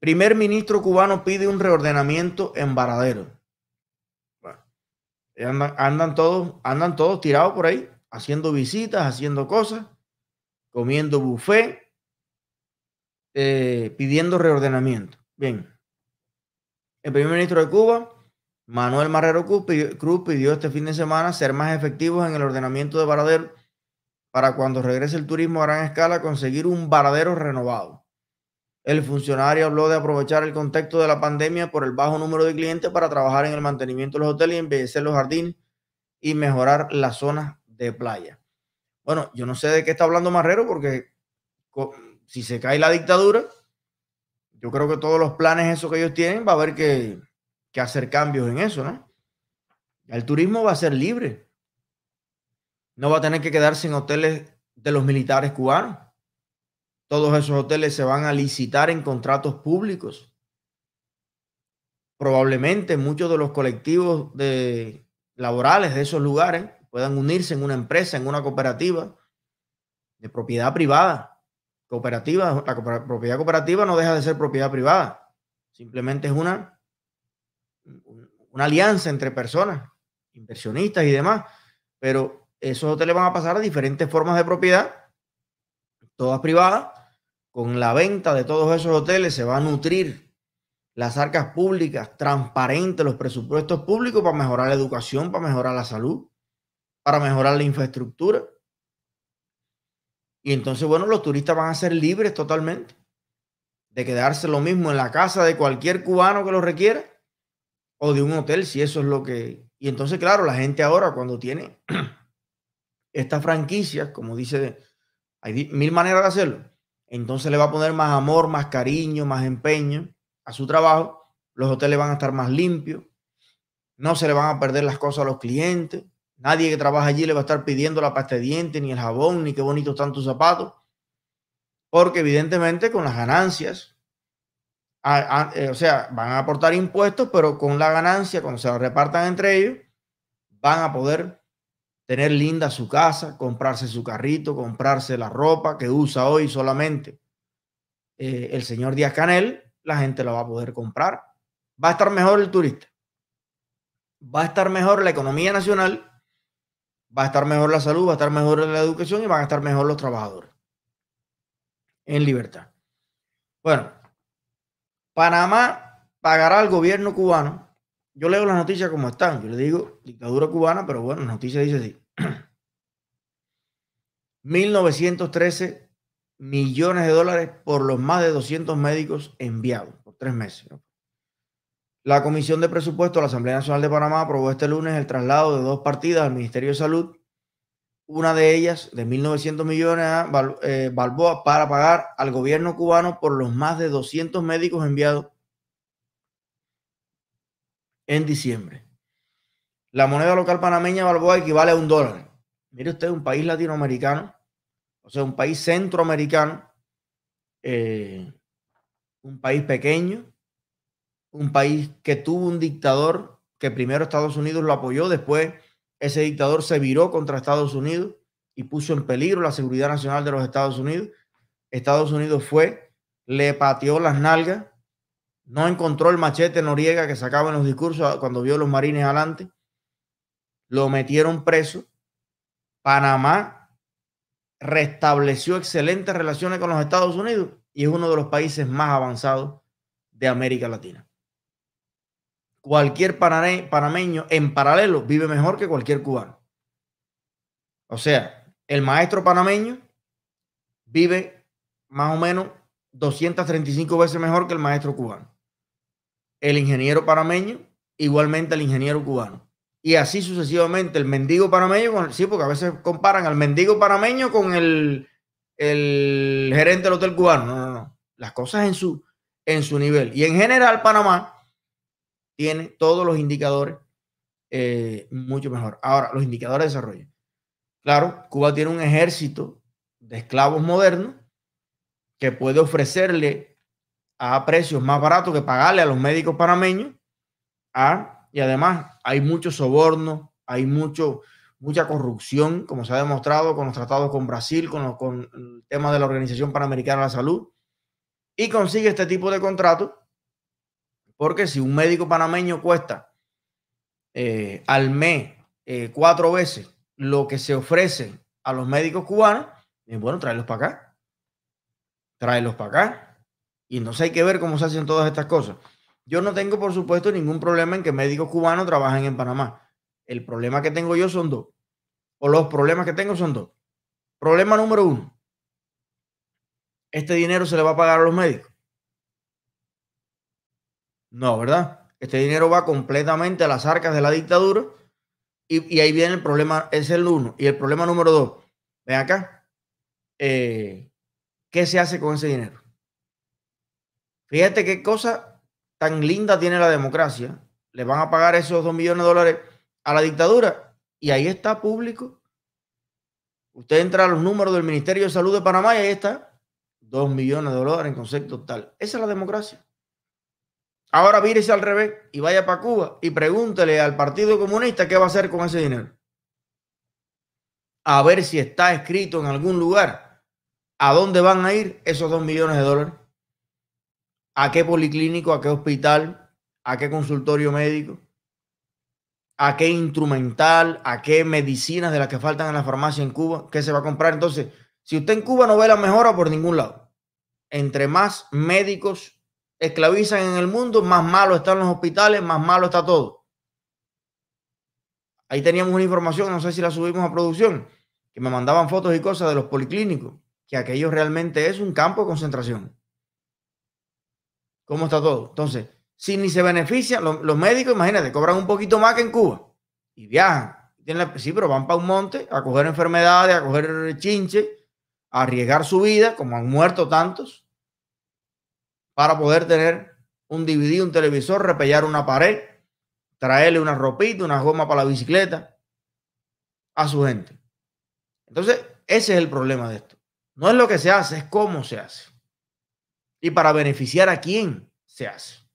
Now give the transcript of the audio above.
Primer ministro cubano pide un reordenamiento en Varadero. andan, todos, andan todos tirados por ahí, haciendo visitas, haciendo cosas, comiendo buffet, eh, pidiendo reordenamiento. Bien. El primer ministro de Cuba, Manuel Marrero Cruz, pidió este fin de semana ser más efectivos en el ordenamiento de Varadero para cuando regrese el turismo a gran escala conseguir un varadero renovado. El funcionario habló de aprovechar el contexto de la pandemia por el bajo número de clientes para trabajar en el mantenimiento de los hoteles y embellecer los jardines y mejorar las zonas de playa. Bueno, yo no sé de qué está hablando Marrero porque si se cae la dictadura, yo creo que todos los planes esos que ellos tienen va a haber que, que hacer cambios en eso, ¿no? El turismo va a ser libre no va a tener que quedarse en hoteles de los militares cubanos. Todos esos hoteles se van a licitar en contratos públicos. Probablemente muchos de los colectivos de, laborales de esos lugares puedan unirse en una empresa, en una cooperativa de propiedad privada. Cooperativa, la propiedad cooperativa no deja de ser propiedad privada. Simplemente es una, una alianza entre personas, inversionistas y demás. Pero esos hoteles van a pasar a diferentes formas de propiedad, todas privadas. Con la venta de todos esos hoteles se va a nutrir las arcas públicas, transparentes los presupuestos públicos para mejorar la educación, para mejorar la salud, para mejorar la infraestructura. Y entonces, bueno, los turistas van a ser libres totalmente de quedarse lo mismo en la casa de cualquier cubano que lo requiera o de un hotel, si eso es lo que... Y entonces, claro, la gente ahora cuando tiene esta franquicia, como dice, hay mil maneras de hacerlo, entonces le va a poner más amor, más cariño, más empeño a su trabajo, los hoteles van a estar más limpios, no se le van a perder las cosas a los clientes, nadie que trabaja allí le va a estar pidiendo la pasta de dientes, ni el jabón, ni qué bonitos están tus zapatos, porque evidentemente con las ganancias, eh, o sea, van a aportar impuestos, pero con la ganancia, cuando se la repartan entre ellos, van a poder tener linda su casa, comprarse su carrito, comprarse la ropa que usa hoy solamente eh, el señor Díaz Canel, la gente la va a poder comprar. Va a estar mejor el turista. Va a estar mejor la economía nacional, va a estar mejor la salud, va a estar mejor la educación y van a estar mejor los trabajadores en libertad. Bueno, Panamá pagará al gobierno cubano yo leo las noticias como están. Yo le digo dictadura cubana, pero bueno, la noticia dice así. 1.913 millones de dólares por los más de 200 médicos enviados por tres meses. La Comisión de Presupuesto de la Asamblea Nacional de Panamá aprobó este lunes el traslado de dos partidas al Ministerio de Salud. Una de ellas, de 1.900 millones a eh, Balboa, para pagar al gobierno cubano por los más de 200 médicos enviados en diciembre. La moneda local panameña Balboa equivale a un dólar. Mire usted, un país latinoamericano, o sea, un país centroamericano, eh, un país pequeño, un país que tuvo un dictador que primero Estados Unidos lo apoyó, después ese dictador se viró contra Estados Unidos y puso en peligro la seguridad nacional de los Estados Unidos. Estados Unidos fue, le pateó las nalgas no encontró el machete Noriega que sacaba en los discursos cuando vio los marines adelante. Lo metieron preso. Panamá restableció excelentes relaciones con los Estados Unidos y es uno de los países más avanzados de América Latina. Cualquier panameño en paralelo vive mejor que cualquier cubano. O sea, el maestro panameño vive más o menos 235 veces mejor que el maestro cubano el ingeniero panameño, igualmente el ingeniero cubano. Y así sucesivamente, el mendigo panameño, sí, porque a veces comparan al mendigo panameño con el, el gerente del hotel cubano. No, no, no. Las cosas en su, en su nivel. Y en general, Panamá tiene todos los indicadores eh, mucho mejor. Ahora, los indicadores de desarrollo. Claro, Cuba tiene un ejército de esclavos modernos que puede ofrecerle a precios más baratos que pagarle a los médicos panameños. ¿ah? Y además hay mucho soborno, hay mucho, mucha corrupción, como se ha demostrado con los tratados con Brasil, con, con el tema de la Organización Panamericana de la Salud. y consigue este tipo de contrato, porque si un médico panameño cuesta eh, al mes eh, cuatro veces lo que se ofrece a los médicos cubanos, bueno, tráelos para acá. Tráelos para acá. Y entonces hay que ver cómo se hacen todas estas cosas. Yo no tengo, por supuesto, ningún problema en que médicos cubanos trabajen en Panamá. El problema que tengo yo son dos. O los problemas que tengo son dos. Problema número uno. Este dinero se le va a pagar a los médicos. No, ¿verdad? Este dinero va completamente a las arcas de la dictadura y, ahí viene el problema, es el uno. Y el problema número dos, ven acá, eh, ¿qué se hace con ese dinero? Fíjate qué cosa tan linda tiene la democracia. Le van a pagar esos dos millones de dólares a la dictadura y ahí está público. Usted entra a los números del Ministerio de Salud de Panamá y ahí está. Dos millones de dólares en concepto tal. Esa es la democracia. Ahora vírese al revés y vaya para Cuba y pregúntele al Partido Comunista qué va a hacer con ese dinero. A ver si está escrito en algún lugar a dónde van a ir esos dos millones de dólares. ¿A qué policlínico, a qué hospital, a qué consultorio médico, a qué instrumental, a qué medicinas de las que faltan en la farmacia en Cuba, qué se va a comprar? Entonces, si usted en Cuba no ve la mejora por ningún lado, entre más médicos esclavizan en el mundo, más malo están los hospitales, más malo está todo. Ahí teníamos una información, no sé si la subimos a producción, que me mandaban fotos y cosas de los policlínicos, que aquello realmente es un campo de concentración. ¿Cómo está todo? Entonces, si ni se benefician, los, médicos, imagínate, cobran un poquito más que en Cuba y viajan. sí, pero van para un monte a coger enfermedades, a coger chinche, a arriesgar su vida, como han muerto tantos para poder tener un DVD, un televisor, repellar una pared, traerle una ropita, una goma para la bicicleta a su gente. Entonces, ese es el problema de esto. No es lo que se hace, es cómo se hace. Y para beneficiar a quién se hace.